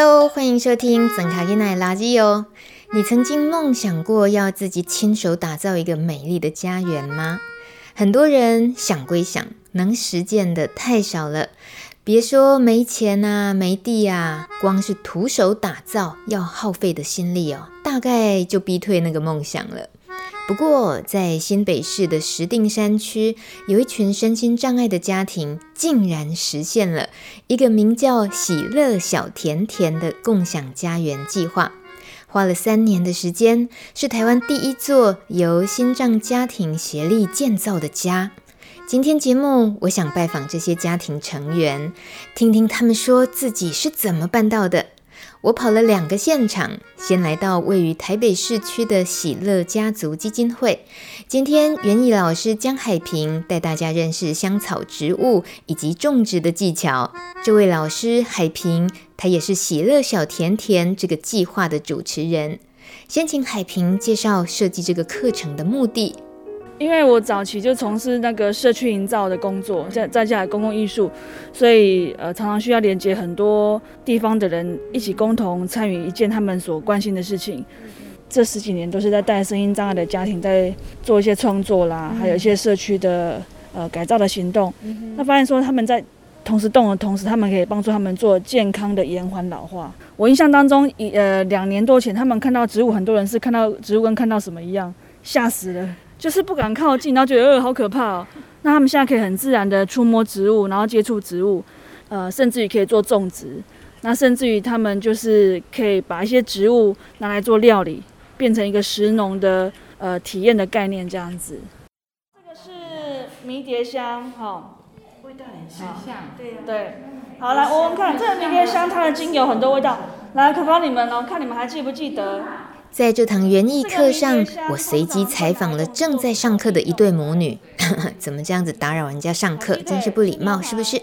Hello，欢迎收听庄卡给奶垃圾哦。你曾经梦想过要自己亲手打造一个美丽的家园吗？很多人想归想，能实践的太少了。别说没钱啊，没地啊，光是徒手打造要耗费的心力哦，大概就逼退那个梦想了。不过，在新北市的石碇山区，有一群身心障碍的家庭，竟然实现了一个名叫“喜乐小甜甜”的共享家园计划。花了三年的时间，是台湾第一座由心脏家庭协力建造的家。今天节目，我想拜访这些家庭成员，听听他们说自己是怎么办到的。我跑了两个现场，先来到位于台北市区的喜乐家族基金会。今天园艺老师江海平带大家认识香草植物以及种植的技巧。这位老师海平，他也是喜乐小甜甜这个计划的主持人。先请海平介绍设计这个课程的目的。因为我早期就从事那个社区营造的工作，在再加上公共艺术，所以呃常常需要连接很多地方的人一起共同参与一件他们所关心的事情。这十几年都是在带声音障碍的家庭在做一些创作啦，还有一些社区的呃改造的行动。那发现说他们在同时动的同时，他们可以帮助他们做健康的延缓老化。我印象当中，一呃两年多前，他们看到植物，很多人是看到植物跟看到什么一样，吓死了。就是不敢靠近，然后觉得呃好可怕哦。那他们现在可以很自然的触摸植物，然后接触植物，呃，甚至于可以做种植。那甚至于他们就是可以把一些植物拿来做料理，变成一个食农的呃体验的概念这样子。这个是迷迭香，哈、哦，味道很香，对呀，对。好，来闻闻看，这个迷迭香它的精油很多味道。来考考你们哦，看你们还记不记得？在这堂园艺课上，我随机采访了正在上课的一对母女。怎么这样子打扰人家上课，真是不礼貌，是不是？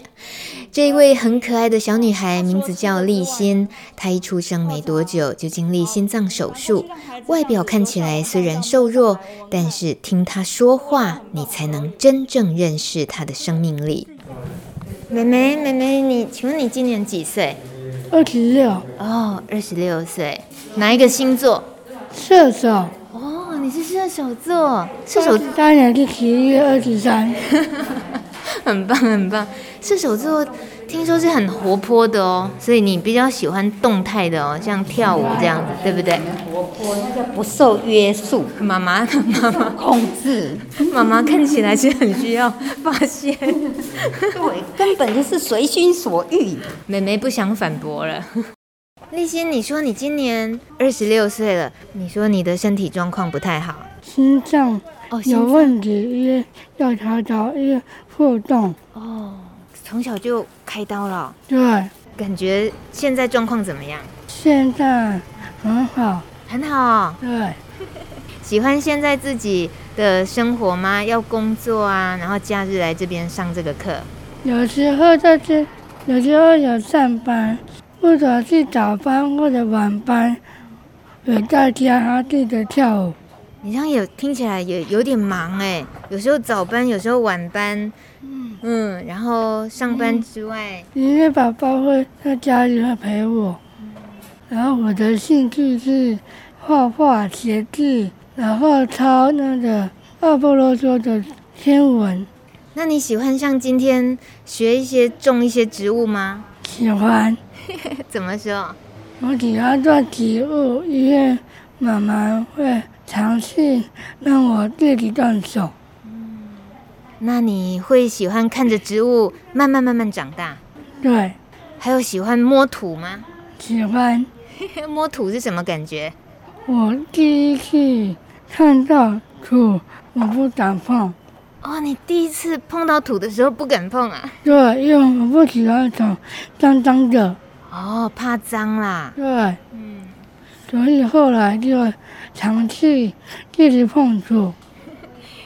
这一位很可爱的小女孩名字叫丽欣，她一出生没多久就经历心脏手术，外表看起来虽然瘦弱，但是听她说话，你才能真正认识她的生命力。妹妹，妹妹，你请问你今年几岁？二十六。哦，二十六岁，哪一个星座？射手哦，你是射手座，射手当然是十一月二十三，很棒很棒。射手座听说是很活泼的哦，所以你比较喜欢动态的哦，像跳舞这样子，对不对？活泼，那叫不受约束。妈妈，妈妈控制。妈妈看起来是很需要发泄，对，根本就是随心所欲。妹妹不想反驳了。丽欣，你说你今年二十六岁了，你说你的身体状况不太好，心脏哦有问题，要调找一个互动。哦，从小就开刀了，对，感觉现在状况怎么样？现在很好，很好，对，喜欢现在自己的生活吗？要工作啊，然后假日来这边上这个课，有时候在这，有时候有上班。或者是早班或者晚班，也在家他记得跳舞。你这样有听起来也有点忙哎，有时候早班，有时候晚班，嗯嗯，然后上班之外，因为爸爸会在家里会陪我，然后我的兴趣是画画、写字，然后抄那个阿波罗说的天文。那你喜欢像今天学一些种一些植物吗？喜欢。怎么说？我喜欢做植物，因为妈妈会尝试让我自己动手。嗯，那你会喜欢看着植物慢慢慢慢长大？对。还有喜欢摸土吗？喜欢。摸土是什么感觉？我第一次看到土，我不敢碰。哦，你第一次碰到土的时候不敢碰啊？对，因为我不喜欢手脏脏的。哦，怕脏啦。对，嗯，所以后来就尝试一直碰土。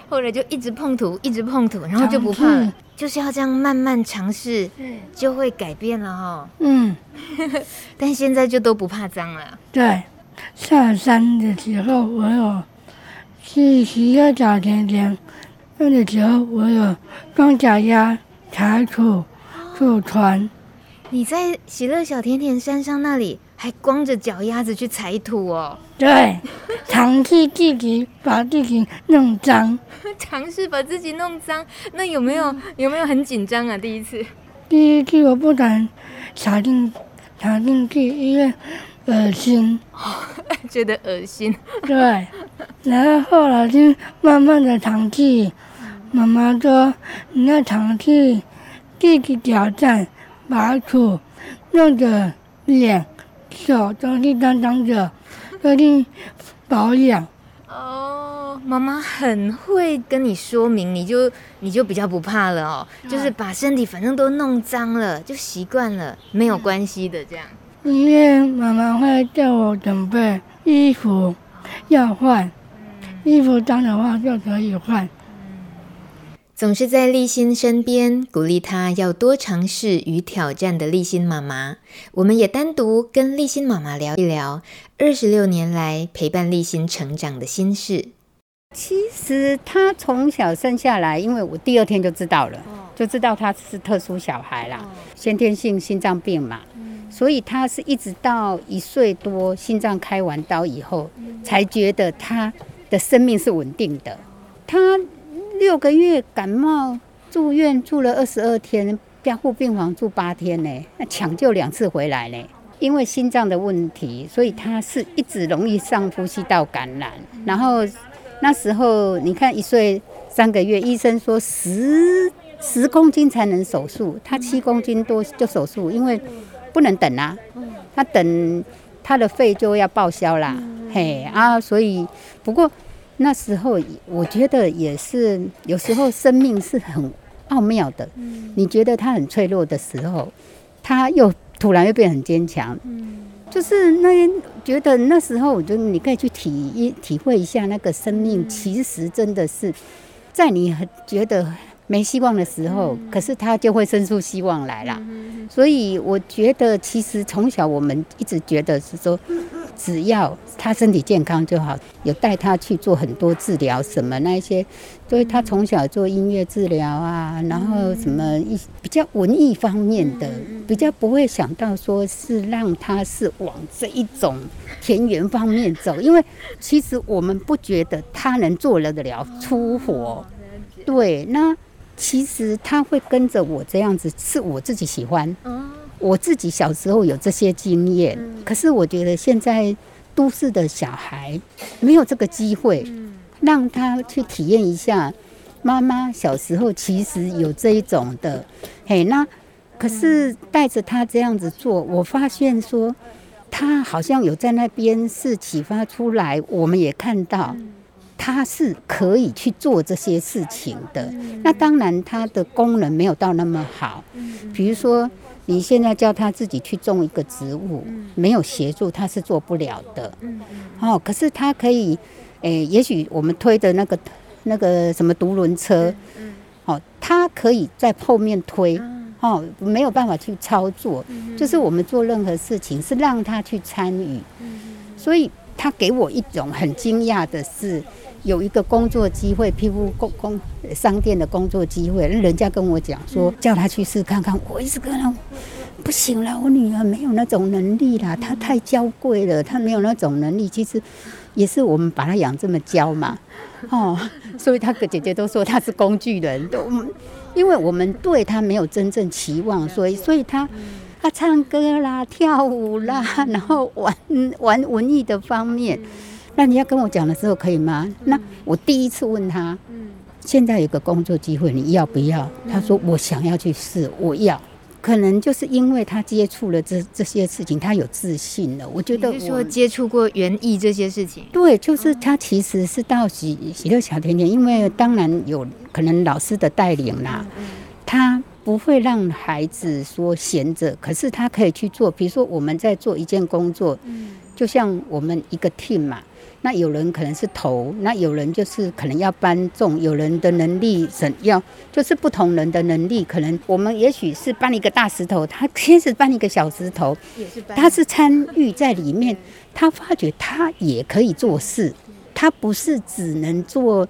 后来就一直碰土，一直碰土，然后就不怕了。就是要这样慢慢尝试，就会改变了哈。嗯，但现在就都不怕脏了。对，下山的时候我有去洗个脚甜甜，那个时候我有装脚丫、踩土、坐船。你在喜乐小甜甜山上那里还光着脚丫子去踩土哦？对，尝试自己把自己弄脏，尝试把自己弄脏。那有没有有没有很紧张啊？第一次？第一次我不敢踩进踩进去，因为恶心，觉得恶心。对，然后后来就慢慢的尝试。妈妈说：“你要尝试自己挑战。”把土弄得脸、手都是脏脏的，要去保养。哦，妈妈很会跟你说明，你就你就比较不怕了哦。就是把身体反正都弄脏了，就习惯了，没有关系的这样。因为妈妈会叫我准备衣服要换，衣服脏的话就可以换。总是在立新身边鼓励他要多尝试与挑战的立新妈妈，我们也单独跟立新妈妈聊一聊二十六年来陪伴立新成长的心事。其实他从小生下来，因为我第二天就知道了，就知道他是特殊小孩啦，先天性心脏病嘛，所以他是一直到一岁多心脏开完刀以后，才觉得他的生命是稳定的。他。六个月感冒住院住了二十二天，加护病房住八天呢，那抢救两次回来呢。因为心脏的问题，所以他是一直容易上呼吸道感染。然后那时候你看一岁三个月，医生说十十公斤才能手术，他七公斤多就手术，因为不能等啊，他等他的肺就要报销啦，嘿啊，所以不过。那时候我觉得也是，有时候生命是很奥妙的。你觉得他很脆弱的时候，他又突然又变很坚强。就是那觉得那时候，我觉得你可以去体一体会一下那个生命，其实真的是在你很觉得没希望的时候，可是他就会生出希望来了。所以我觉得，其实从小我们一直觉得是说。只要他身体健康就好，有带他去做很多治疗，什么那一些，所以他从小做音乐治疗啊，然后什么一比较文艺方面的，比较不会想到说是让他是往这一种田园方面走，因为其实我们不觉得他能做得了粗活，对，那其实他会跟着我这样子，是我自己喜欢。我自己小时候有这些经验，可是我觉得现在都市的小孩没有这个机会，让他去体验一下妈妈小时候其实有这一种的，嘿，那可是带着他这样子做，我发现说他好像有在那边是启发出来，我们也看到他是可以去做这些事情的。那当然他的功能没有到那么好，比如说。你现在叫他自己去种一个植物，没有协助他是做不了的。哦，可是他可以，诶，也许我们推的那个那个什么独轮车，哦，他可以在后面推，哦，没有办法去操作，就是我们做任何事情是让他去参与，所以他给我一种很惊讶的是。有一个工作机会，皮肤工工商店的工作机会，人家跟我讲说，叫他去试看看。我一直跟他，不行了，我女儿没有那种能力啦，她太娇贵了，她没有那种能力。其实也是我们把她养这么娇嘛，哦，所以她的姐姐都说她是工具人，都因为我们对她没有真正期望，所以所以她她唱歌啦、跳舞啦，然后玩玩文艺的方面。那你要跟我讲的时候可以吗？那我第一次问他，现在有个工作机会，你要不要？他说我想要去试，我要。可能就是因为他接触了这这些事情，他有自信了。我觉得说接触过园艺这些事情，对，就是他其实是到喜喜乐小甜甜，因为当然有可能老师的带领啦，他不会让孩子说闲着，可是他可以去做。比如说我们在做一件工作，就像我们一个 team 嘛。那有人可能是头，那有人就是可能要搬重，有人的能力怎样，就是不同人的能力，可能我们也许是搬一个大石头，他先是搬一个小石头，他是参与在里面，他发觉他也可以做事，他不是只能做，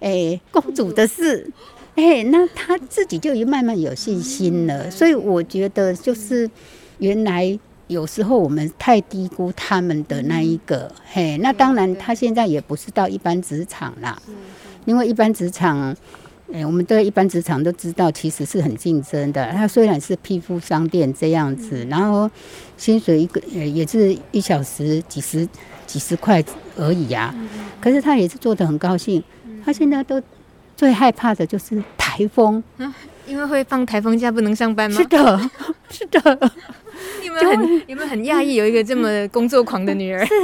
诶、欸、公主的事，诶、欸，那他自己就已经慢慢有信心了，所以我觉得就是原来。有时候我们太低估他们的那一个，嘿，那当然他现在也不是到一般职场啦，因为一般职场，哎，我们对一般职场都知道，其实是很竞争的。他虽然是批复商店这样子，然后薪水一个也是一小时几十几十块而已啊，可是他也是做的很高兴。他现在都最害怕的就是台风，因为会放台风假不能上班吗？是的，是的。有没有没有很讶异，有一个这么工作狂的女儿？是，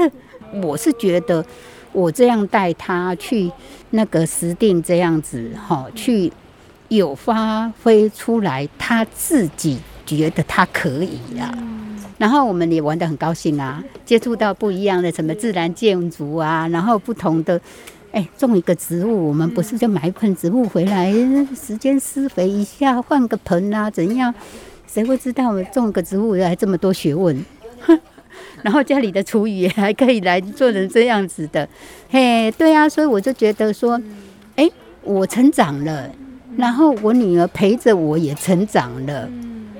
我是觉得我这样带她去那个实定这样子哈，去有发挥出来，她自己觉得她可以呀。然后我们也玩得很高兴啊，接触到不一样的什么自然建筑啊，然后不同的哎，种一个植物，我们不是就买一盆植物回来，时间施肥一下，换个盆啊，怎样？谁会知道我种个植物还这么多学问？然后家里的厨余还可以来做成这样子的，嘿，对啊，所以我就觉得说，哎，我成长了，然后我女儿陪着我也成长了，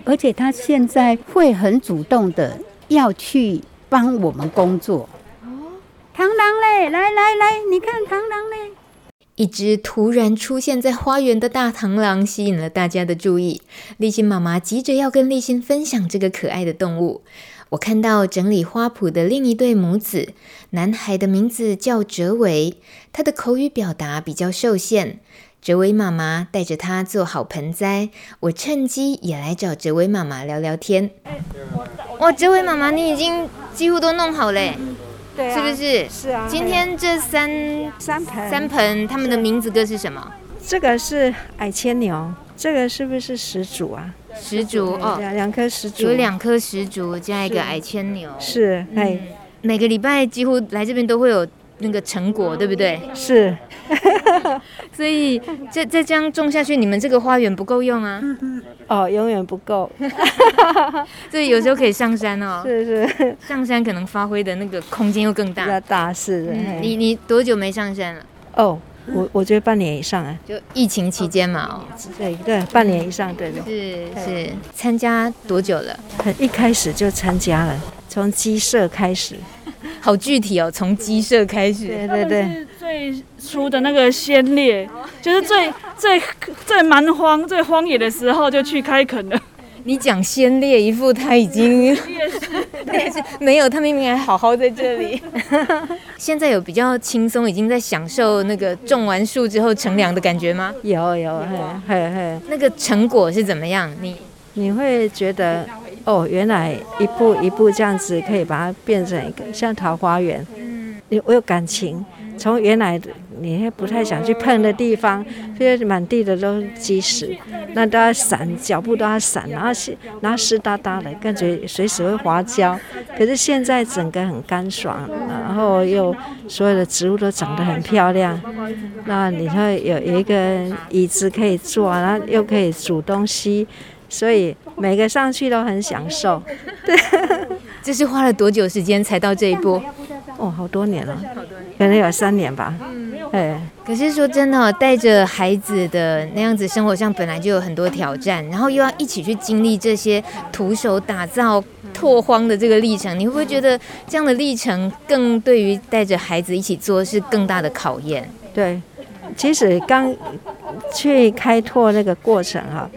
而且她现在会很主动的要去帮我们工作。哦螳螂嘞，来来来，你看螳螂嘞。一只突然出现在花园的大螳螂吸引了大家的注意。立心妈妈急着要跟立心分享这个可爱的动物。我看到整理花圃的另一对母子，男孩的名字叫哲维，他的口语表达比较受限。哲维妈妈带着他做好盆栽，我趁机也来找哲维妈妈聊聊天。哇，哲维妈妈，你已经几乎都弄好嘞。对啊、是不是？是啊。今天这三三盆三盆，他们的名字各是什么？这个是矮牵牛，这个是不是石竹啊？石竹哦，两两颗石竹，有两颗石竹加一个矮牵牛。是，哎、嗯，每个礼拜几乎来这边都会有那个成果，对不对？是。所以再再这样种下去，你们这个花园不够用啊。哦，永远不够，所以有时候可以上山哦。是是，上山可能发挥的那个空间又更大。比较大是的。嗯、你你多久没上山了？哦，我我觉得半年以上啊。就疫情期间嘛，哦。对对，半年以上，对对。是是，参加多久了？一开始就参加了，从鸡舍开始。好具体哦，从鸡舍开始。对对对。是最初的那个先烈，就是最最最蛮荒、最荒野的时候就去开垦了。你讲先烈一副他已经 也是，也是没有，他明明还好好在这里。现在有比较轻松，已经在享受那个种完树之后乘凉的感觉吗？有有，嘿嘿嘿。那个成果是怎么样？你你会觉得哦，原来一步一步这样子可以把它变成一个像桃花源。嗯，我有感情。从原来的你还不太想去碰的地方，现在满地的都是鸡屎，那都要闪，脚步都要闪，然后湿，然后湿哒哒的，感觉随时会滑跤。可是现在整个很干爽，然后又所有的植物都长得很漂亮。那你会有有一个椅子可以坐，然后又可以煮东西，所以 每个上去都很享受。对，这是花了多久时间才到这一步？哦，好多年了。可能有三年吧。嗯，哎。可是说真的，带着孩子的那样子生活上本来就有很多挑战，然后又要一起去经历这些徒手打造拓荒的这个历程，你会不会觉得这样的历程更对于带着孩子一起做是更大的考验？对，其实刚去开拓那个过程哈，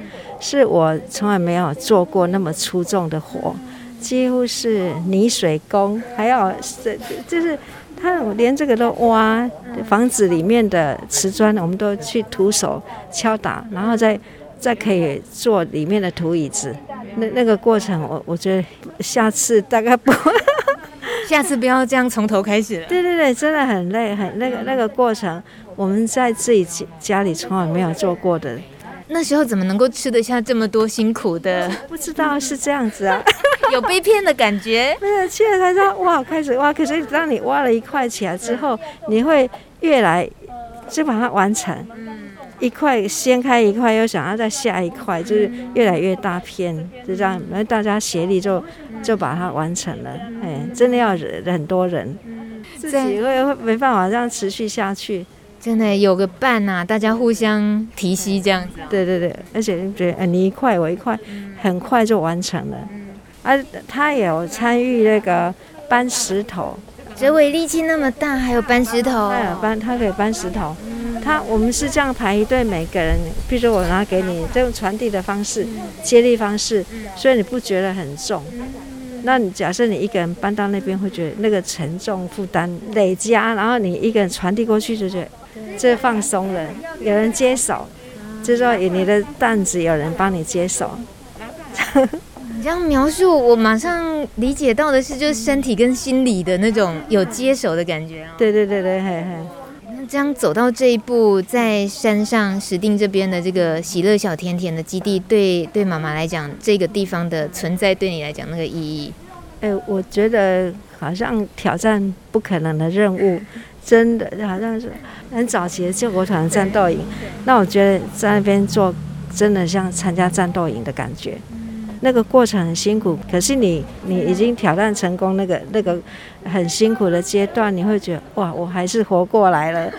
是我从来没有做过那么粗重的活，几乎是泥水工，还有是就是。他连这个都挖，房子里面的瓷砖，我们都去徒手敲打，然后再再可以做里面的土椅子。那那个过程我，我我觉得下次大概不会 下次不要这样从头开始了。对对对，真的很累，很那个那个过程，我们在自己家里从来没有做过的。那时候怎么能够吃得下这么多辛苦的？不知道是这样子啊，有被骗的感觉。没有，现在才知道哇，开始挖。可是当你挖了一块起来之后，你会越来就把它完成。一块掀开一块，又想要再下一块，就是越来越大片，就这样，然后大家协力就就把它完成了。哎，真的要人很多人，自己会会没办法这样持续下去。真的有个伴呐、啊，大家互相提携这样子。对对对，而且就觉得你一块我一块，很快就完成了。啊，他也有参与那个搬石头。哲伟力气那么大，还有搬石头。对，搬他可以搬石头。他我们是这样排一队，每个人，比如说我拿给你，这种传递的方式，接力方式，所以你不觉得很重。那你假设你一个人搬到那边，会觉得那个沉重负担累加，然后你一个人传递过去，就觉得。这放松了，有人接手，就是说你的担子有人帮你接手。你这样描述，我马上理解到的是，就是身体跟心理的那种有接手的感觉。对对对对，嘿嘿。那这样走到这一步，在山上石定这边的这个喜乐小甜甜的基地，对对妈妈来讲，这个地方的存在对你来讲那个意义？哎，我觉得好像挑战不可能的任务。真的好像是很早期的救国团战斗营，那我觉得在那边做真的像参加战斗营的感觉，那个过程很辛苦，可是你你已经挑战成功那个 那个很辛苦的阶段，你会觉得哇，我还是活过来了。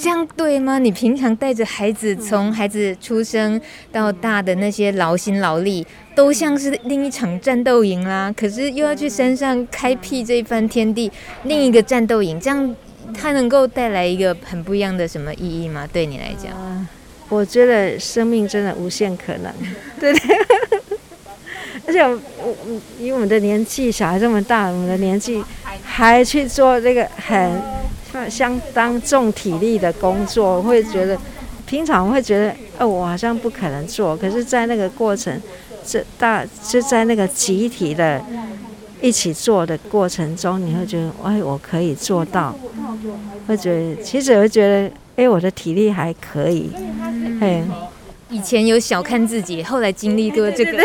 这样对吗？你平常带着孩子，从孩子出生到大的那些劳心劳力，都像是另一场战斗营啦。可是又要去山上开辟这一番天地，另一个战斗营，这样它能够带来一个很不一样的什么意义吗？对你来讲？我觉得生命真的无限可能。对对。而且我以我们的年纪，小孩这么大，我们的年纪还去做这个很。相当重体力的工作，会觉得平常会觉得，哦，我好像不可能做。可是，在那个过程，这大就在那个集体的一起做的过程中，你会觉得，哎，我可以做到。会觉得，其实我会觉得，哎，我的体力还可以。哎，以前有小看自己，后来经历过这个。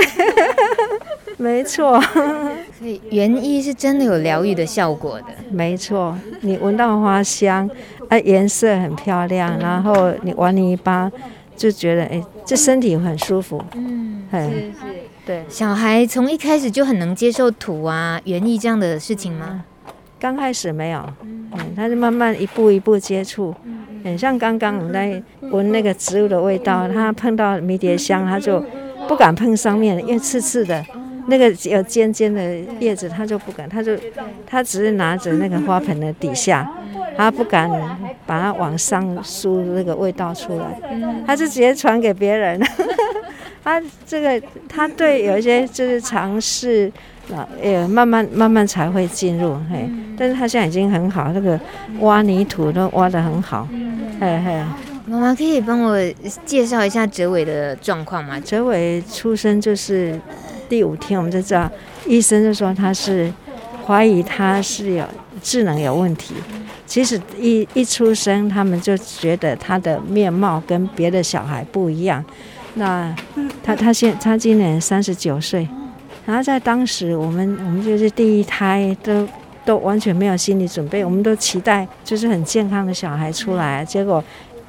没错，所以园艺是真的有疗愈的效果的。没错，你闻到花香，啊，颜色很漂亮，然后你玩泥巴，就觉得哎，这身体很舒服。嗯，是是，对。小孩从一开始就很能接受土啊、园艺这样的事情吗？刚开始没有，嗯，他就慢慢一步一步接触。很像刚刚我们在闻那个植物的味道，他碰到迷迭香，他就不敢碰上面，因为刺刺的。那个有尖尖的叶子，他就不敢，他就他只是拿着那个花盆的底下，他不敢把它往上输那个味道出来，他就直接传给别人。他这个他对有一些就是尝试啊，也慢慢慢慢才会进入嘿，但是他现在已经很好，那个挖泥土都挖得很好，嘿嘿。妈妈可以帮我介绍一下哲伟的状况吗？哲伟出生就是。第五天，我们就知道，医生就说他是怀疑他是有智能有问题。其实一一出生，他们就觉得他的面貌跟别的小孩不一样。那他他现他今年三十九岁，然后在当时，我们我们就是第一胎都都完全没有心理准备，我们都期待就是很健康的小孩出来，结果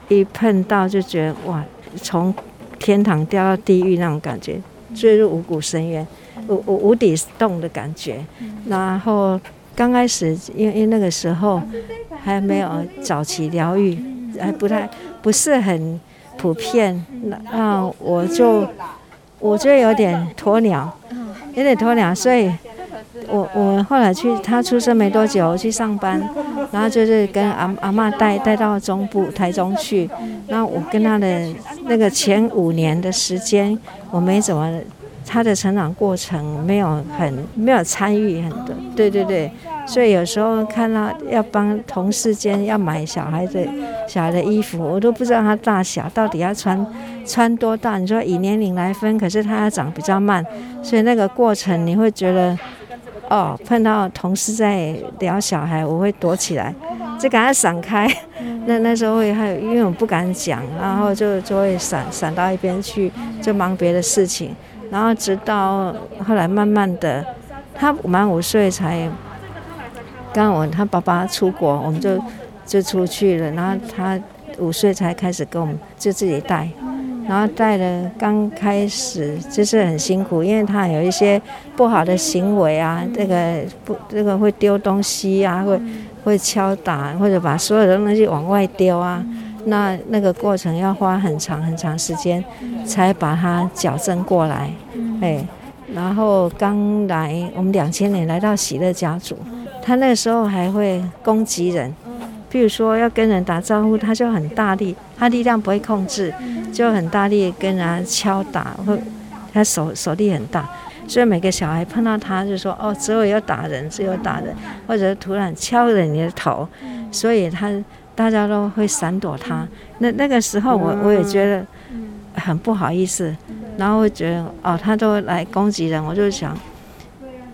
一碰到就觉得哇，从天堂掉到地狱那种感觉。坠入五谷深渊，无无无底洞的感觉。然后刚开始，因为因为那个时候还没有早期疗愈，还不太不是很普遍。那我就我就有点鸵鸟，有点鸵鸟。所以我我后来去他出生没多久，我去上班，然后就是跟阿阿嬷带带到中部台中去。那我跟他的那个前五年的时间。我没怎么，他的成长过程没有很没有参与很多，对对对，所以有时候看到要帮同事间要买小孩的小孩的衣服，我都不知道他大小到底要穿穿多大。你说以年龄来分，可是他要长比较慢，所以那个过程你会觉得，哦，碰到同事在聊小孩，我会躲起来，就赶快闪开。那那时候会还，因为我不敢讲，然后就就会闪闪到一边去，就忙别的事情。然后直到后来慢慢的，他满五岁才。刚我他爸爸出国，我们就就出去了。然后他五岁才开始跟我们就自己带，然后带了刚开始就是很辛苦，因为他有一些不好的行为啊，这个不这个会丢东西啊，会会敲打或者把所有的东西往外丢啊。那那个过程要花很长很长时间才把它矫正过来。哎，然后刚来我们两千年来到喜乐家族。他那时候还会攻击人，比如说要跟人打招呼，他就很大力，他力量不会控制，就很大力跟人家敲打，或他手手力很大，所以每个小孩碰到他就说哦，只有要打人，只有打人，或者突然敲了你的头，所以他大家都会闪躲他。那那个时候我我也觉得很不好意思，然后会觉得哦，他都来攻击人，我就想。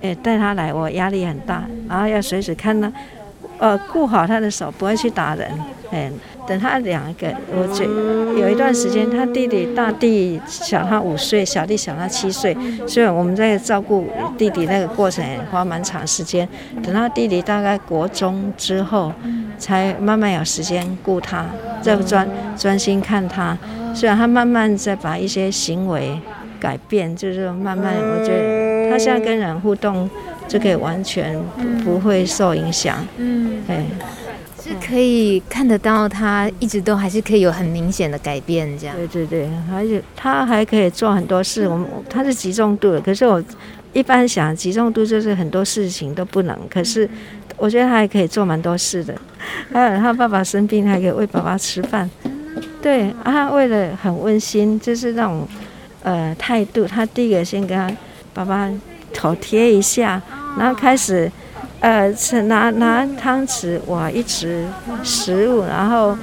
诶，带他来，我压力很大，然后要随时看他，呃，顾好他的手，不会去打人。诶，等他两个，我觉有一段时间，他弟弟大弟小他五岁，小弟小他七岁，所以我们在照顾弟弟那个过程也花蛮长时间。等他弟弟大概国中之后，才慢慢有时间顾他，再专专心看他。虽然他慢慢在把一些行为改变，就是慢慢，我觉得。他现在跟人互动就可以完全不会受影响，嗯，对，是可以看得到他一直都还是可以有很明显的改变，这样。对对对，而且他还可以做很多事。我们他是集中度的，可是我一般想集中度就是很多事情都不能，可是我觉得他还可以做蛮多事的。还有他爸爸生病，还可以喂爸爸吃饭。对啊，为了很温馨，就是那种呃态度。他第一个先跟他。爸爸头贴一下，然后开始，呃，吃拿拿汤匙挖一匙食物，然后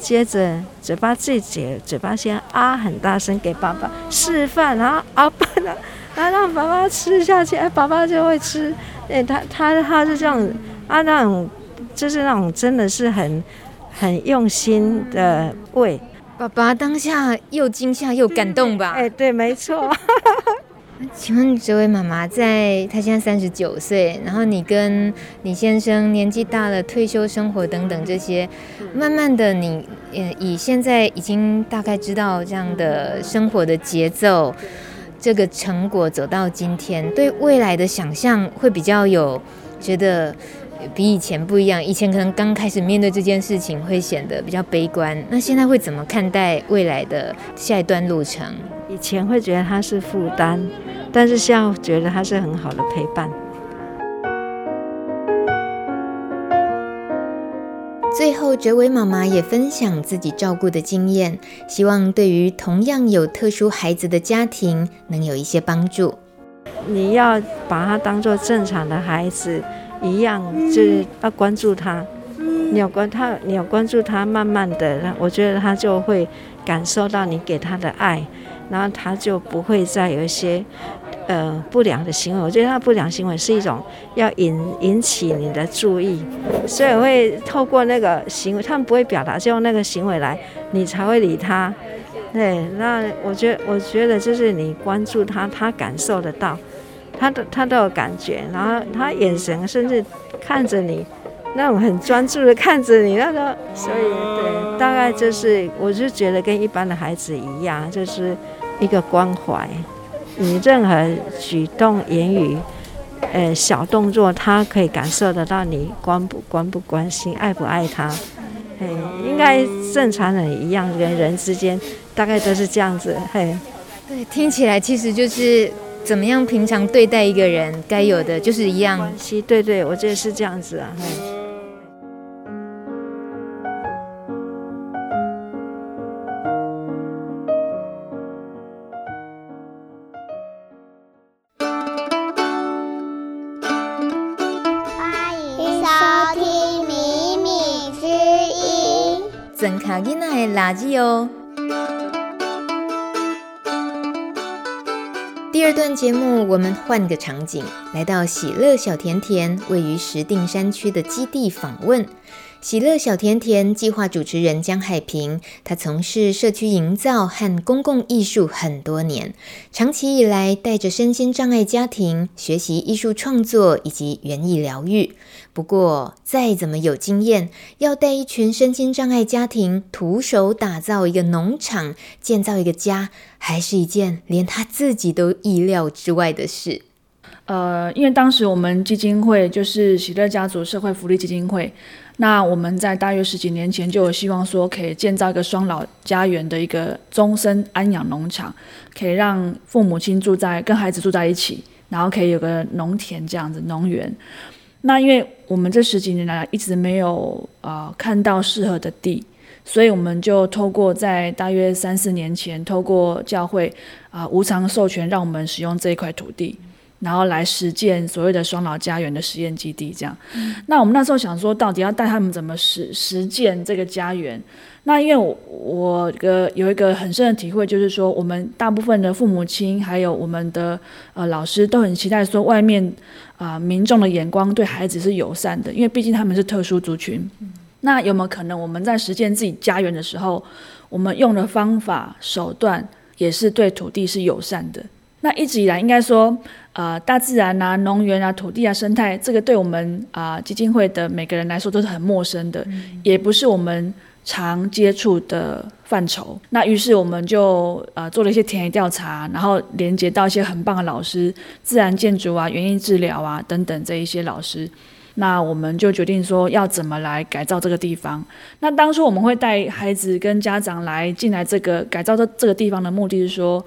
接着嘴巴自己嘴巴先啊很大声给爸爸示范，然后啊不能，然后让爸爸吃下去，哎，爸爸就会吃。哎，他他他是这样啊，那种就是那种真的是很很用心的喂。爸爸当下又惊吓又感动吧？哎，对，没错。请问这位妈妈，在她现在三十九岁，然后你跟你先生年纪大了，退休生活等等这些，慢慢的你，嗯，以现在已经大概知道这样的生活的节奏，这个成果走到今天，对未来的想象会比较有觉得比以前不一样。以前可能刚开始面对这件事情会显得比较悲观，那现在会怎么看待未来的下一段路程？以前会觉得它是负担，但是现在觉得它是很好的陪伴。最后，哲伟妈妈也分享自己照顾的经验，希望对于同样有特殊孩子的家庭能有一些帮助。你要把他当做正常的孩子一样，就是要关注他。你有关他，你有关注他，慢慢的，我觉得他就会感受到你给他的爱。然后他就不会再有一些呃不良的行为。我觉得他不良行为是一种要引引起你的注意，所以会透过那个行为，他们不会表达，就用那个行为来，你才会理他。对，那我觉得我觉得就是你关注他，他感受得到，他都他都有感觉，然后他眼神甚至看着你，那种很专注的看着你，那个所以对，大概就是我就觉得跟一般的孩子一样，就是。一个关怀，你任何举动、言语，呃，小动作，他可以感受得到你关不关不关心、爱不爱他。嘿，应该正常人一样，人人之间大概都是这样子。嘿，对，听起来其实就是怎么样平常对待一个人，该有的就是一样。其实对对，我觉得是这样子啊。嘿。增卡囡仔的垃圾哦。第二段节目，我们换个场景，来到喜乐小甜甜位于石定山区的基地访问。喜乐小甜甜计划主持人江海平，他从事社区营造和公共艺术很多年，长期以来带着身心障碍家庭学习艺术创作以及园艺疗愈。不过，再怎么有经验，要带一群身心障碍家庭徒手打造一个农场、建造一个家，还是一件连他自己都意料之外的事。呃，因为当时我们基金会就是喜乐家族社会福利基金会。那我们在大约十几年前就有希望说，可以建造一个双老家园的一个终身安养农场，可以让父母亲住在跟孩子住在一起，然后可以有个农田这样子农园。那因为我们这十几年来一直没有呃看到适合的地，所以我们就透过在大约三四年前，透过教会啊、无偿授权，让我们使用这一块土地。然后来实践所谓的双老家园的实验基地，这样。嗯、那我们那时候想说，到底要带他们怎么实实践这个家园？那因为我我个有一个很深的体会，就是说，我们大部分的父母亲还有我们的呃老师都很期待说，外面啊、呃、民众的眼光对孩子是友善的，因为毕竟他们是特殊族群。嗯、那有没有可能我们在实践自己家园的时候，我们用的方法手段也是对土地是友善的？那一直以来，应该说，呃，大自然啊、农园啊、土地啊、生态，这个对我们啊、呃、基金会的每个人来说都是很陌生的，嗯、也不是我们常接触的范畴。那于是我们就呃做了一些田野调查，然后连接到一些很棒的老师，自然建筑啊、园艺治疗啊等等这一些老师。那我们就决定说要怎么来改造这个地方。那当初我们会带孩子跟家长来进来这个改造这这个地方的目的是说。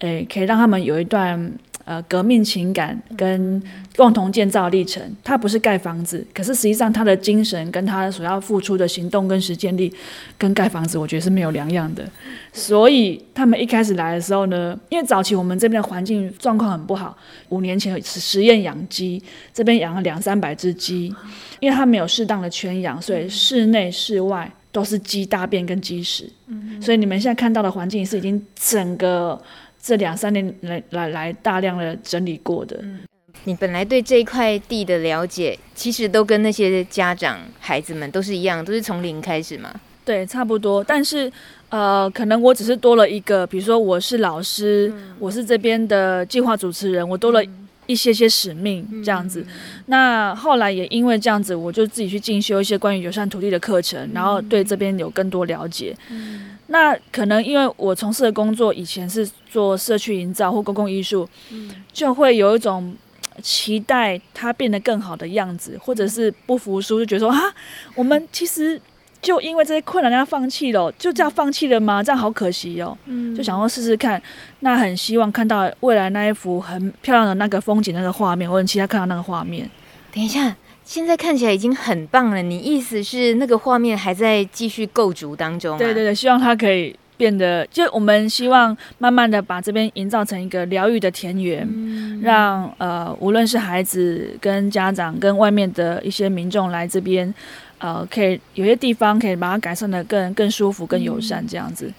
诶，可以让他们有一段呃革命情感跟共同建造历程。他不是盖房子，可是实际上他的精神跟他所要付出的行动跟实践力，跟盖房子我觉得是没有两样的。所以他们一开始来的时候呢，因为早期我们这边的环境状况很不好，五年前是实验养鸡，这边养了两三百只鸡，因为它没有适当的圈养，所以室内室外都是鸡大便跟鸡屎。嗯所以你们现在看到的环境是已经整个。这两三年来来来大量的整理过的。嗯，你本来对这一块地的了解，其实都跟那些家长孩子们都是一样，都是从零开始嘛。对，差不多。但是呃，可能我只是多了一个，比如说我是老师，嗯、我是这边的计划主持人，我多了一些些使命这样子。嗯、那后来也因为这样子，我就自己去进修一些关于友善土地的课程，然后对这边有更多了解。嗯那可能因为我从事的工作以前是做社区营造或公共艺术，嗯，就会有一种期待它变得更好的样子，或者是不服输，就觉得说啊，我们其实就因为这些困难要放弃了，就这样放弃了吗？这样好可惜哦，嗯，就想要试试看。那很希望看到未来那一幅很漂亮的那个风景那个画面，我很期待看到那个画面。等一下。现在看起来已经很棒了，你意思是那个画面还在继续构筑当中？对对对，希望它可以变得，就我们希望慢慢的把这边营造成一个疗愈的田园，嗯、让呃无论是孩子跟家长跟外面的一些民众来这边，呃，可以有些地方可以把它改善的更更舒服、更友善这样子。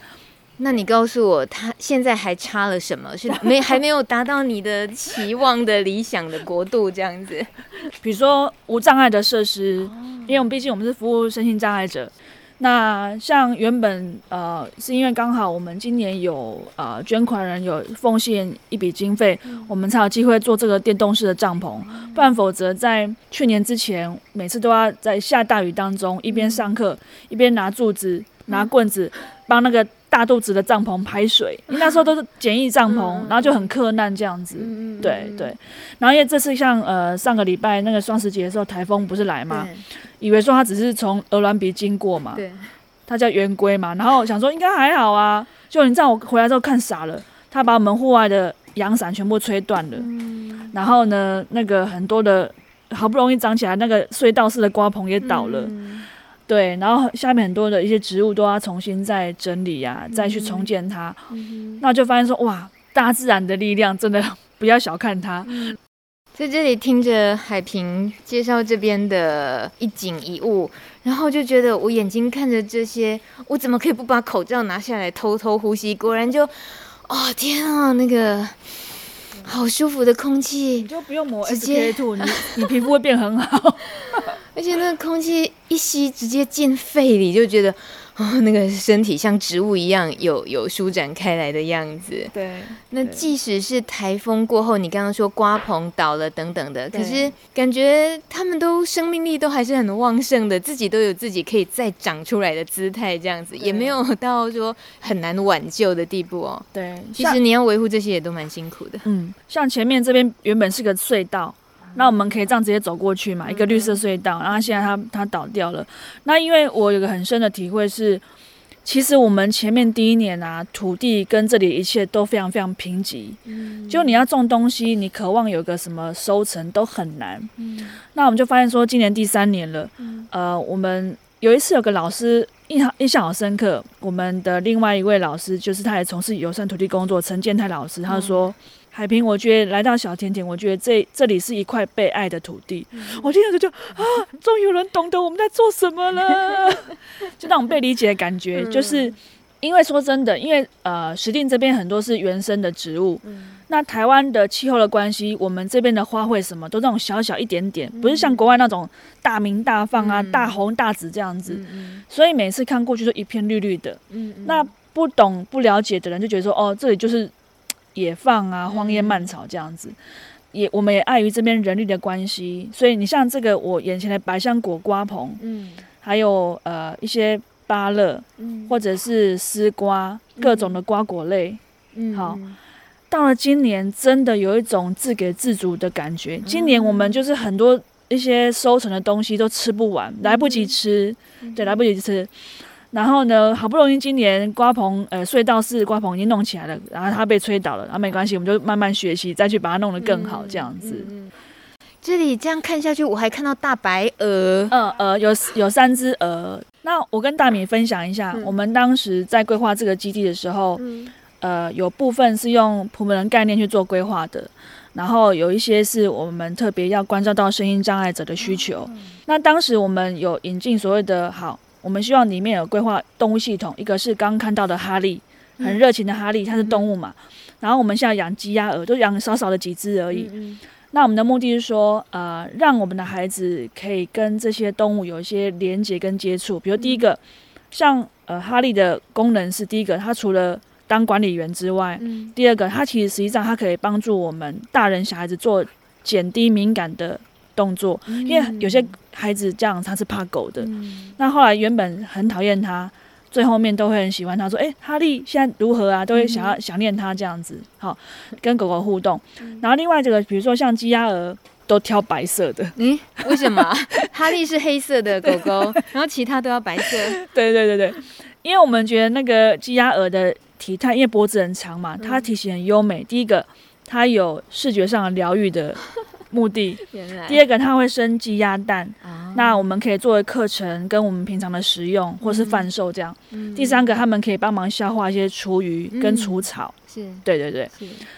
那你告诉我，他现在还差了什么？是 没还没有达到你的期望的理想的国度这样子？比如说无障碍的设施，因为我们毕竟我们是服务身心障碍者。那像原本呃，是因为刚好我们今年有呃捐款人有奉献一笔经费，我们才有机会做这个电动式的帐篷。不然否则在去年之前，每次都要在下大雨当中一边上课一边拿柱子拿棍子帮那个。大肚子的帐篷排水，那时候都是简易帐篷，嗯、然后就很克难这样子。嗯、对对，然后因为这次像呃上个礼拜那个双十节的时候，台风不是来吗，以为说它只是从鹅銮鼻经过嘛，对，它叫圆规嘛，然后想说应该还好啊，就你知道我回来之后看傻了，它把我们户外的阳伞全部吹断了，嗯、然后呢那个很多的好不容易长起来那个隧道式的瓜棚也倒了。嗯对，然后下面很多的一些植物都要重新再整理呀、啊，嗯、再去重建它。那就发现说，哇，大自然的力量真的不要小看它。嗯、在这里听着海平介绍这边的一景一物，然后就觉得我眼睛看着这些，我怎么可以不把口罩拿下来偷偷呼吸？果然就，哦天啊，那个好舒服的空气，你就不用抹 SK two，你你皮肤会变很好，而且那个空气一吸直接进肺里，就觉得。哦，那个身体像植物一样有有舒展开来的样子。对，那即使是台风过后，你刚刚说刮棚倒了等等的，可是感觉他们都生命力都还是很旺盛的，自己都有自己可以再长出来的姿态，这样子也没有 到说很难挽救的地步哦。对，其实你要维护这些也都蛮辛苦的。嗯，像前面这边原本是个隧道。那我们可以这样直接走过去嘛？一个绿色隧道，然后现在它它倒掉了。那因为我有个很深的体会是，其实我们前面第一年啊，土地跟这里一切都非常非常贫瘠。嗯。就你要种东西，你渴望有个什么收成都很难。嗯。那我们就发现说，今年第三年了。嗯。呃，我们有一次有个老师印象印象好深刻，我们的另外一位老师就是他也从事友善土地工作，陈建泰老师，他说。嗯海平，我觉得来到小甜甜，我觉得这这里是一块被爱的土地。嗯、我听着就啊，终于有人懂得我们在做什么了，就那种被理解的感觉。嗯、就是因为说真的，因为呃，石碇这边很多是原生的植物，嗯、那台湾的气候的关系，我们这边的花卉什么都那种小小一点点，嗯、不是像国外那种大明大放啊、嗯、大红大紫这样子。所以每次看过去都一片绿绿的。嗯嗯、那不懂不了解的人就觉得说，哦，这里就是。野放啊，荒烟蔓草这样子，嗯、也我们也碍于这边人力的关系，所以你像这个我眼前的百香果瓜棚，嗯，还有呃一些芭乐，嗯，或者是丝瓜，各种的瓜果类，嗯，好，到了今年真的有一种自给自足的感觉。嗯、今年我们就是很多一些收成的东西都吃不完，来不及吃，嗯、对，来不及吃。然后呢，好不容易今年瓜棚，呃，隧道式瓜棚已经弄起来了，然后它被吹倒了，然后没关系，我们就慢慢学习，再去把它弄得更好，这样子。嗯嗯嗯、这里这样看下去，我还看到大白鹅，嗯呃，有有三只鹅。那我跟大米分享一下，嗯、我们当时在规划这个基地的时候，嗯、呃，有部分是用普门人概念去做规划的，然后有一些是我们特别要关照到声音障碍者的需求。嗯、那当时我们有引进所谓的好。我们希望里面有规划动物系统，一个是刚刚看到的哈利，很热情的哈利，它是动物嘛。嗯、然后我们现在养鸡鸭鹅，都养少少的几只而已。那我们的目的是说，呃，让我们的孩子可以跟这些动物有一些连接跟接触。比如第一个，嗯、像呃哈利的功能是第一个，它除了当管理员之外，嗯、第二个，它其实实际上它可以帮助我们大人小孩子做减低敏感的动作，因为有些孩子这样他是怕狗的，嗯、那后来原本很讨厌他，最后面都会很喜欢他，说：“哎、欸，哈利现在如何啊？”都会想要、嗯、想念他这样子，好跟狗狗互动。嗯、然后另外这个，比如说像鸡鸭鹅都挑白色的，嗯，为什么？哈利是黑色的狗狗，然后其他都要白色。对对对对，因为我们觉得那个鸡鸭鹅的体态，因为脖子很长嘛，它体型很优美。嗯、第一个，它有视觉上的疗愈的。目的，第二个它会生鸡鸭蛋，哦、那我们可以作为课程跟我们平常的食用，或是贩售这样。嗯、第三个，他们可以帮忙消化一些厨余跟除草。嗯是对对对，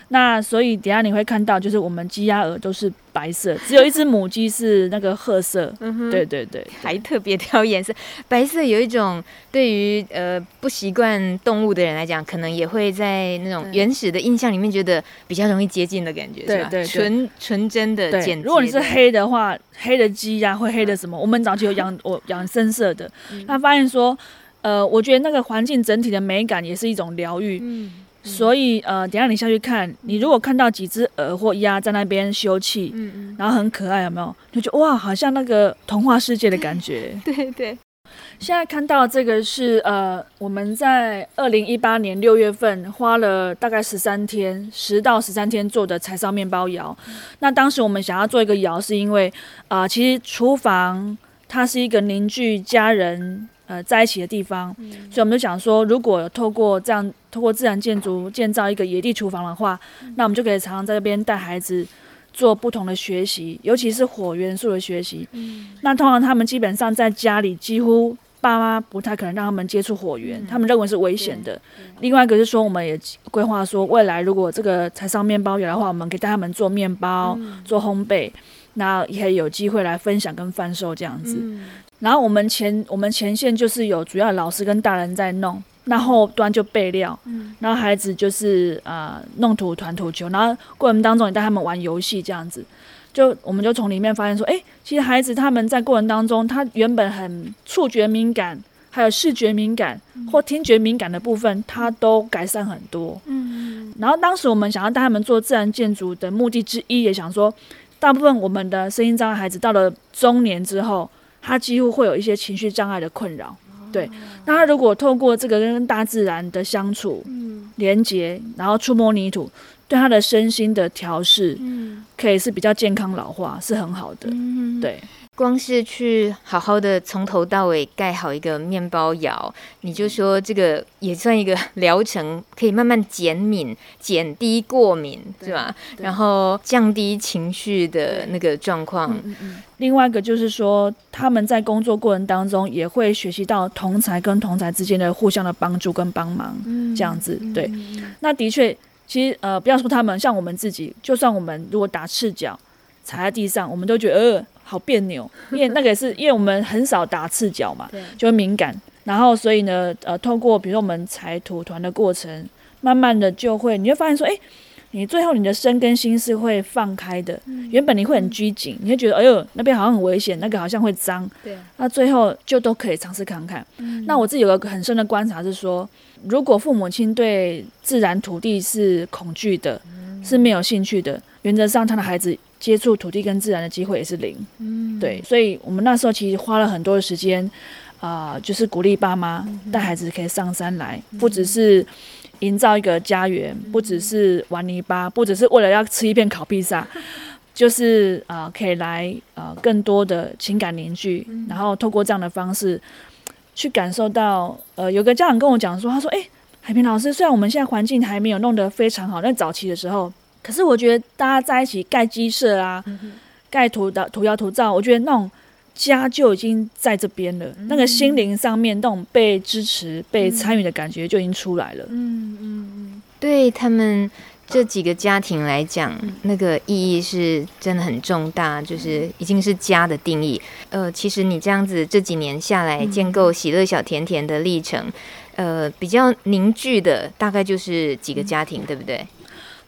那所以等下你会看到，就是我们鸡鸭鹅都是白色，只有一只母鸡是那个褐色。嗯哼，对对对，还特别挑颜色，白色有一种对于呃不习惯动物的人来讲，可能也会在那种原始的印象里面觉得比较容易接近的感觉，对是吧？对，纯纯真的简。如果你是黑的话，黑的鸡呀、啊、会黑的什么？我们早期有养我养深色的，他发现说，呃，我觉得那个环境整体的美感也是一种疗愈。嗯。所以，呃，等下你下去看，你如果看到几只鹅或鸭在那边休憩，嗯嗯，然后很可爱，有没有？就觉得哇，好像那个童话世界的感觉。对 对。对现在看到这个是呃，我们在二零一八年六月份花了大概十三天，十到十三天做的柴烧面包窑。嗯、那当时我们想要做一个窑，是因为啊、呃，其实厨房它是一个凝聚家人。呃，在一起的地方，嗯、所以我们就想说，如果透过这样，透过自然建筑建造一个野地厨房的话，嗯、那我们就可以常常在这边带孩子做不同的学习，尤其是火元素的学习。嗯、那通常他们基本上在家里，几乎爸妈不太可能让他们接触火源，嗯、他们认为是危险的。另外一个是说，我们也规划说，未来如果这个柴烧面包有的话，我们可以带他们做面包、嗯、做烘焙。那也有机会来分享跟贩售这样子。然后我们前我们前线就是有主要老师跟大人在弄，那后端就备料，然后孩子就是呃弄土团土球，然后过程当中也带他们玩游戏这样子。就我们就从里面发现说，哎，其实孩子他们在过程当中，他原本很触觉敏感，还有视觉敏感或听觉敏感的部分，他都改善很多。嗯，然后当时我们想要带他们做自然建筑的目的之一，也想说，大部分我们的声音障碍孩子到了中年之后，他几乎会有一些情绪障碍的困扰。对，那他如果透过这个跟大自然的相处、连接，然后触摸泥土。对他的身心的调试，嗯，可以是比较健康老化，是很好的。嗯，对，光是去好好的从头到尾盖好一个面包窑，你就说这个也算一个疗程，可以慢慢减敏、减低过敏，是吧？然后降低情绪的那个状况。嗯嗯。另外一个就是说，他们在工作过程当中也会学习到同才跟同才之间的互相的帮助跟帮忙，嗯，这样子。对，那的确。其实呃，不要说他们，像我们自己，就算我们如果打赤脚踩在地上，我们都觉得呃好别扭，因为那个也是 因为我们很少打赤脚嘛，就会敏感。然后所以呢，呃，透过比如说我们踩土团的过程，慢慢的就会，你会发现说，哎，你最后你的身跟心是会放开的。原本你会很拘谨，你会觉得哎呦那边好像很危险，那个好像会脏。对。那最后就都可以尝试看看。那我自己有个很深的观察是说。如果父母亲对自然土地是恐惧的，是没有兴趣的，原则上他的孩子接触土地跟自然的机会也是零。嗯，对，所以我们那时候其实花了很多的时间，啊、呃，就是鼓励爸妈带孩子可以上山来，不只是营造一个家园，不只是玩泥巴，不只是为了要吃一片烤披萨，就是啊、呃，可以来啊、呃，更多的情感凝聚，然后透过这样的方式。去感受到，呃，有个家长跟我讲说，他说，哎、欸，海平老师，虽然我们现在环境还没有弄得非常好，但早期的时候，可是我觉得大家在一起盖鸡舍啊，盖土的土窑土灶，我觉得那种家就已经在这边了，嗯、那个心灵上面那种被支持、被参与的感觉就已经出来了。嗯嗯嗯，对他们。这几个家庭来讲，那个意义是真的很重大，就是已经是家的定义。呃，其实你这样子这几年下来建构喜乐小甜甜的历程，呃，比较凝聚的大概就是几个家庭，对不对？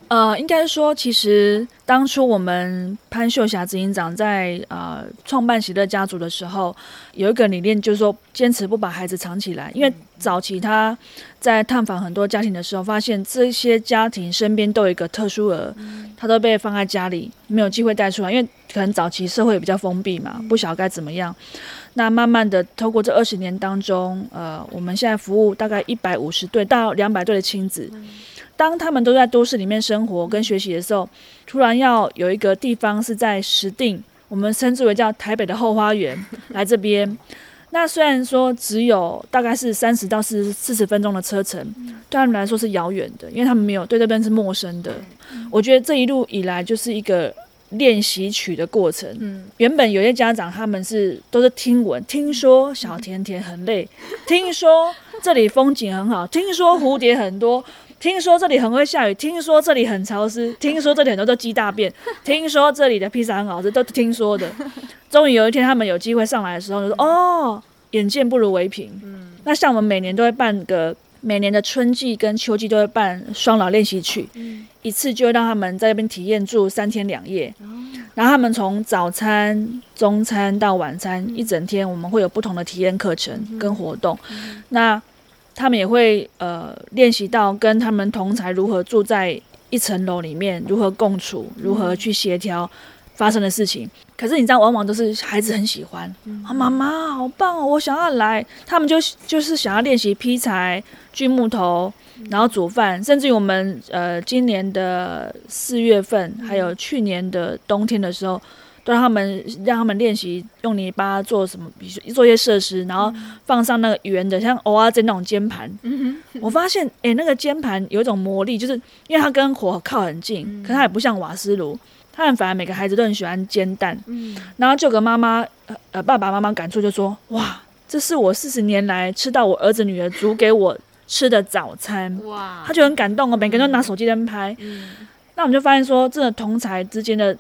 呃，应该说，其实当初我们潘秀霞执行长在呃创办喜乐家族的时候，有一个理念，就是说坚持不把孩子藏起来。因为早期他在探访很多家庭的时候，发现这些家庭身边都有一个特殊儿，他都被放在家里，没有机会带出来，因为可能早期社会比较封闭嘛，不晓得该怎么样。那慢慢的，透过这二十年当中，呃，我们现在服务大概一百五十对到两百对的亲子。当他们都在都市里面生活跟学习的时候，突然要有一个地方是在石定，我们称之为叫台北的后花园，来这边。那虽然说只有大概是三十到四四十分钟的车程，对他们来说是遥远的，因为他们没有对这边是陌生的。我觉得这一路以来就是一个练习曲的过程。原本有些家长他们是都是听闻，听说小甜甜很累，听说这里风景很好，听说蝴蝶很多。听说这里很会下雨，听说这里很潮湿，听说这里很多都鸡大便，听说这里的披萨很好吃，都听说的。终于有一天，他们有机会上来的时候，就说：“哦，眼见不如为凭。”嗯，那像我们每年都会办个，每年的春季跟秋季都会办双老练习曲，嗯，一次就会让他们在那边体验住三天两夜，然后他们从早餐、中餐到晚餐一整天，我们会有不同的体验课程跟活动，那。他们也会呃练习到跟他们同才如何住在一层楼里面，如何共处，如何去协调发生的事情。可是你知道，往往都是孩子很喜欢啊，妈妈好棒哦，我想要来。他们就就是想要练习劈柴、锯木头，然后煮饭，甚至于我们呃今年的四月份，还有去年的冬天的时候。都让他们让他们练习用泥巴做什么，比如做一些设施，然后放上那个圆的，像蚵仔煎那种煎盘。嗯、我发现，哎、欸，那个煎盘有一种魔力，就是因为它跟火靠很近，嗯、可它也不像瓦斯炉。他们反而每个孩子都很喜欢煎蛋。嗯、然后就跟妈妈呃爸爸妈妈感触就说：哇，这是我四十年来吃到我儿子女儿煮给我吃的早餐。哇，他就很感动哦，每个人都拿手机在拍。嗯、那我们就发现说，真的同才之间的。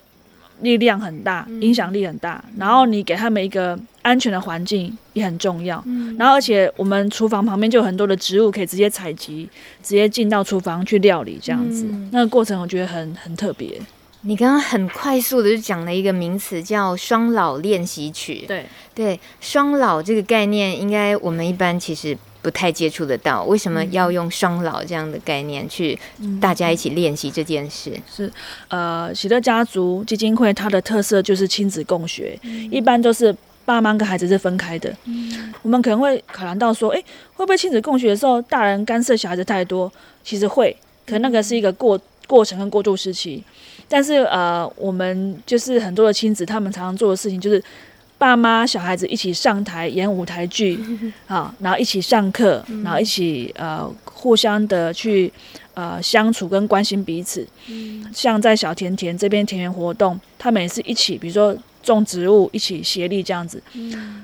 力量很大，影响力很大。然后你给他们一个安全的环境也很重要。然后而且我们厨房旁边就有很多的植物可以直接采集，直接进到厨房去料理这样子。那个过程我觉得很很特别。你刚刚很快速的就讲了一个名词，叫双老练习曲。对对，双老这个概念，应该我们一般其实不太接触得到。为什么要用双老这样的概念去大家一起练习这件事？嗯、是呃，喜乐家族基金会它的特色就是亲子共学，嗯、一般都是爸妈跟孩子是分开的。嗯、我们可能会考量到说，哎，会不会亲子共学的时候，大人干涉小孩子太多？其实会，可能那个是一个过过程跟过渡时期。但是呃，我们就是很多的亲子，他们常常做的事情就是，爸妈小孩子一起上台演舞台剧，啊，然后一起上课，然后一起呃互相的去呃相处跟关心彼此。像在小甜甜这边田园活动，他们也是一起，比如说种植物，一起协力这样子。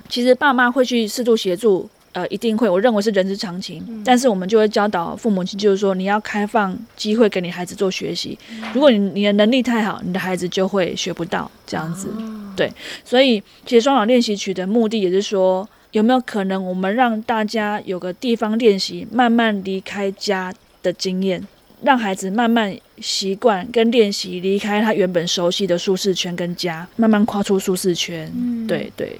其实爸妈会去适度协助。呃，一定会，我认为是人之常情。嗯、但是我们就会教导父母亲，就是说你要开放机会给你孩子做学习。嗯、如果你你的能力太好，你的孩子就会学不到这样子。哦、对，所以其实双脑练习曲的目的也是说，有没有可能我们让大家有个地方练习，慢慢离开家的经验，让孩子慢慢习惯跟练习离开他原本熟悉的舒适圈跟家，慢慢跨出舒适圈。嗯、对对。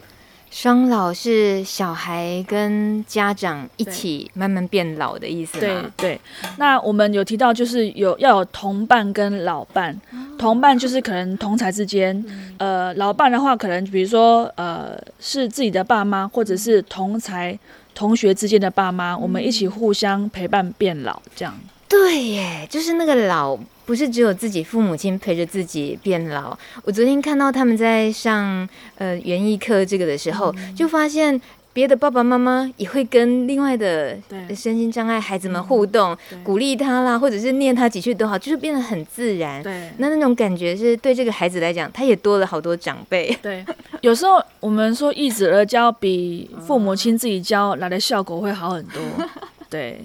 双老是小孩跟家长一起慢慢变老的意思吗？对对。那我们有提到，就是有要有同伴跟老伴。同伴就是可能同才之间，呃，老伴的话可能比如说呃是自己的爸妈，或者是同才同学之间的爸妈，我们一起互相陪伴变老这样。对耶，就是那个老，不是只有自己父母亲陪着自己变老。我昨天看到他们在上呃园艺课这个的时候，嗯、就发现别的爸爸妈妈也会跟另外的身心障碍孩子们互动，鼓励他啦，或者是念他几句都好，就是变得很自然。对，那那种感觉是对这个孩子来讲，他也多了好多长辈。对，有时候我们说易子而教比父母亲自己教来的效果会好很多。对。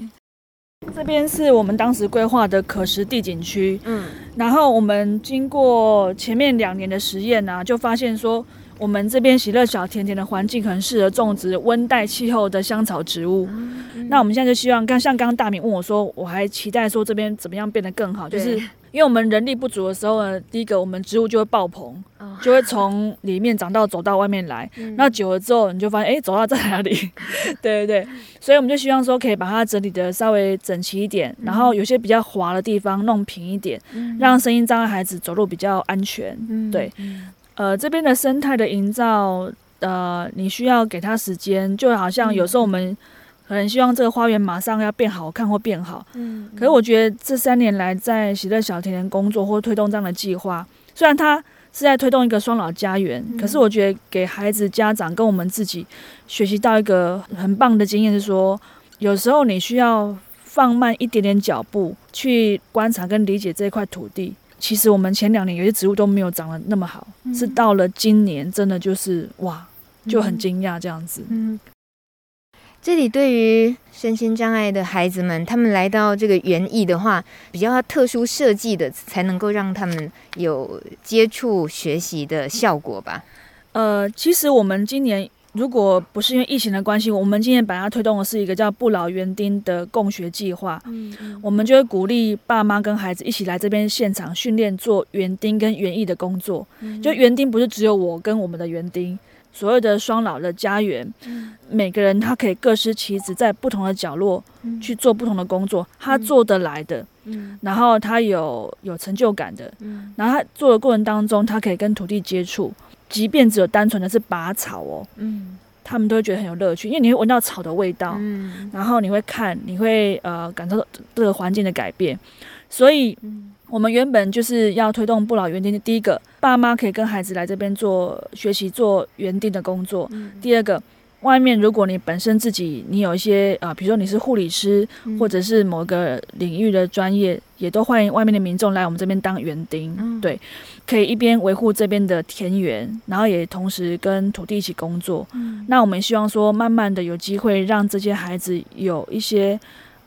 这边是我们当时规划的可食地景区，嗯，然后我们经过前面两年的实验呢、啊，就发现说，我们这边喜乐小甜甜的环境很适合种植温带气候的香草植物。嗯、那我们现在就希望，刚像刚刚大明问我说，我还期待说这边怎么样变得更好，就是。因为我们人力不足的时候呢，第一个我们植物就会爆棚，就会从里面长到走到外面来。那久了之后，你就发现，哎，走到在哪里？对对对，所以我们就希望说，可以把它整理的稍微整齐一点，然后有些比较滑的地方弄平一点，让声音障碍孩子走路比较安全。对，呃，这边的生态的营造，呃，你需要给他时间，就好像有时候我们。可能希望这个花园马上要变好看或变好，嗯，可是我觉得这三年来在喜乐小甜甜工作或推动这样的计划，虽然它是在推动一个双老家园，嗯，可是我觉得给孩子、家长跟我们自己学习到一个很棒的经验是说，有时候你需要放慢一点点脚步去观察跟理解这块土地。其实我们前两年有些植物都没有长得那么好，嗯，是到了今年真的就是哇，就很惊讶这样子，嗯。嗯这里对于身心障碍的孩子们，他们来到这个园艺的话，比较特殊设计的，才能够让他们有接触学习的效果吧。呃，其实我们今年如果不是因为疫情的关系，我们今天把它推动的是一个叫“不老园丁”的共学计划。嗯嗯，我们就会鼓励爸妈跟孩子一起来这边现场训练做园丁跟园艺的工作。嗯，就园丁不是只有我跟我们的园丁。所有的双老的家园，每个人他可以各司其职，在不同的角落去做不同的工作，他做得来的，然后他有有成就感的，嗯。然后他做的过程当中，他可以跟土地接触，即便只有单纯的是拔草哦，嗯。他们都会觉得很有乐趣，因为你会闻到草的味道，嗯。然后你会看，你会呃感受到这个环境的改变，所以。我们原本就是要推动不老园丁的第一个，爸妈可以跟孩子来这边做学习做园丁的工作。嗯、第二个，外面如果你本身自己你有一些啊、呃，比如说你是护理师，嗯、或者是某个领域的专业，也都欢迎外面的民众来我们这边当园丁。嗯、对，可以一边维护这边的田园，然后也同时跟土地一起工作。嗯、那我们希望说，慢慢的有机会让这些孩子有一些。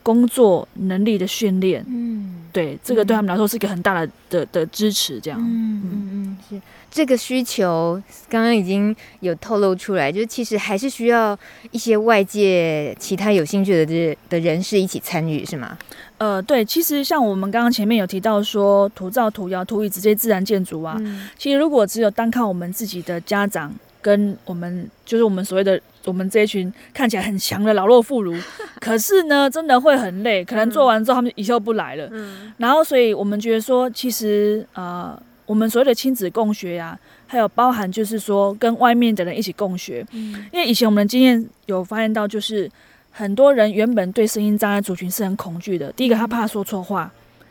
工作能力的训练，嗯，对，这个对他们来说是一个很大的的的支持，这样，嗯嗯嗯，是。这个需求刚刚已经有透露出来，就是其实还是需要一些外界其他有兴趣的的人士一起参与，是吗？呃，对，其实像我们刚刚前面有提到说土造、土窑、土椅这些自然建筑啊，嗯、其实如果只有单靠我们自己的家长跟我们，就是我们所谓的我们这一群看起来很强的老弱妇孺，可是呢，真的会很累，可能做完之后他们以后不来了。嗯，然后所以我们觉得说，其实呃。我们所谓的亲子共学呀、啊，还有包含就是说跟外面的人一起共学，嗯，因为以前我们的经验有发现到，就是很多人原本对声音障碍族群是很恐惧的。第一个，他怕说错话；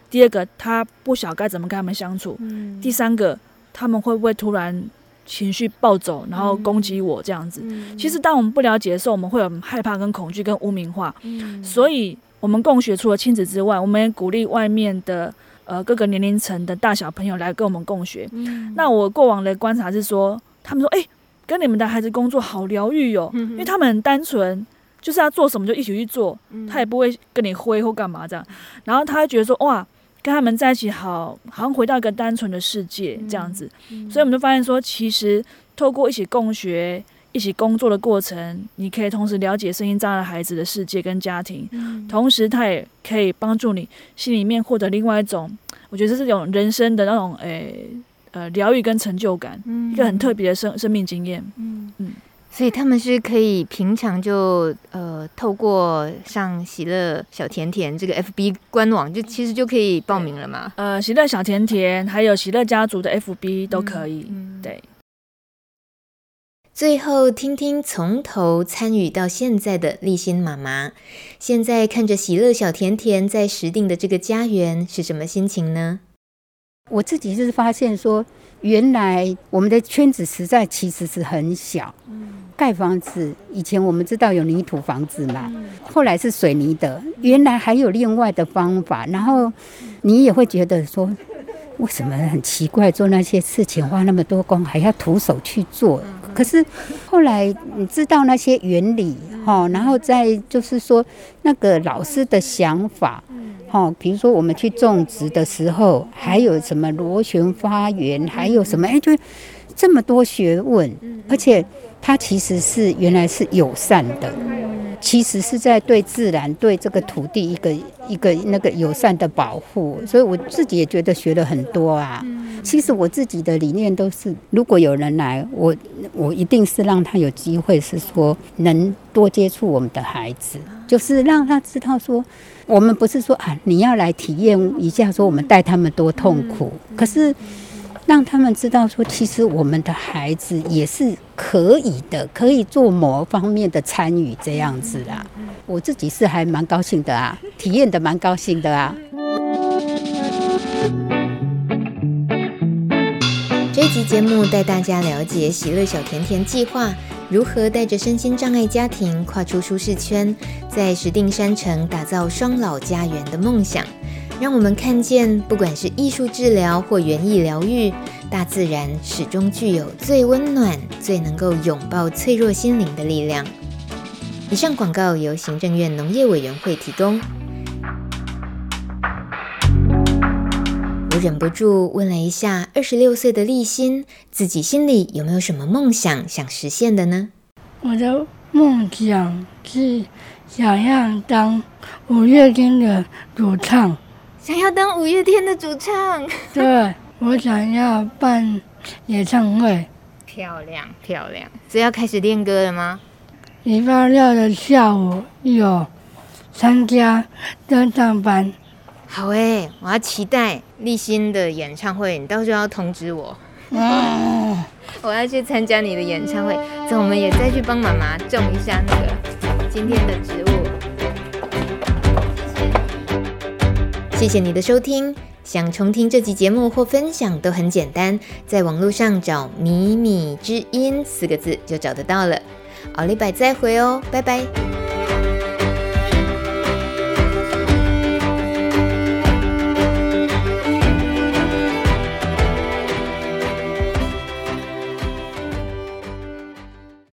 第二个，他不晓该怎么跟他们相处；嗯，第三个，他们会不会突然情绪暴走，然后攻击我这样子？嗯，其实当我们不了解的时候，我们会有害怕、跟恐惧、跟污名化。嗯，所以我们共学除了亲子之外，我们也鼓励外面的。呃，各个年龄层的大小朋友来跟我们共学。嗯、那我过往的观察是说，他们说，哎、欸，跟你们的孩子工作好疗愈哦，嗯、因为他们很单纯，就是要做什么就一起去做，嗯、他也不会跟你挥或干嘛这样。然后他会觉得说，哇，跟他们在一起好，好像回到一个单纯的世界这样子。所以我们就发现说，其实透过一起共学。一起工作的过程，你可以同时了解声音障碍孩子的世界跟家庭，嗯、同时他也可以帮助你心里面获得另外一种，我觉得是这种人生的那种诶呃疗愈跟成就感，嗯、一个很特别的生生命经验。嗯。嗯，嗯所以他们是可以平常就呃透过上喜乐小甜甜这个 FB 官网，就其实就可以报名了嘛。呃，喜乐小甜甜还有喜乐家族的 FB 都可以，嗯嗯、对。最后，听听从头参与到现在的立新妈妈，现在看着喜乐小甜甜在石定的这个家园是什么心情呢？我自己是发现说，原来我们的圈子实在其实是很小。盖房子以前我们知道有泥土房子嘛，后来是水泥的，原来还有另外的方法。然后你也会觉得说，为什么很奇怪，做那些事情花那么多工，还要徒手去做？可是后来你知道那些原理哈，然后再就是说那个老师的想法哈，比如说我们去种植的时候，还有什么螺旋花园，还有什么哎，就这么多学问，而且它其实是原来是友善的。其实是在对自然、对这个土地一个一个那个友善的保护，所以我自己也觉得学了很多啊。其实我自己的理念都是，如果有人来，我我一定是让他有机会，是说能多接触我们的孩子，就是让他知道说，我们不是说啊，你要来体验一下，说我们带他们多痛苦，可是。让他们知道说，其实我们的孩子也是可以的，可以做某方面的参与这样子啦。我自己是还蛮高兴的啊，体验的蛮高兴的啊。这集节目带大家了解喜乐小甜甜计划如何带着身心障碍家庭跨出舒适圈，在石碇山城打造双老家园的梦想。让我们看见，不管是艺术治疗或园艺疗愈，大自然始终具有最温暖、最能够拥抱脆弱心灵的力量。以上广告由行政院农业委员会提供。我忍不住问了一下二十六岁的立新，自己心里有没有什么梦想想实现的呢？我的梦想是想要当五月天的主唱。想要当五月天的主唱，对，我想要办演唱会，漂亮漂亮。所以要开始练歌了吗？礼拜六的下午有参加登上班。好诶，我要期待立新的演唱会，你到时候要通知我。嗯，我要去参加你的演唱会，这我们也再去帮妈妈种一下那个今天的植物。谢谢你的收听，想重听这集节目或分享都很简单，在网络上找“米米之音”四个字就找得到了。奥利百再会哦，拜拜。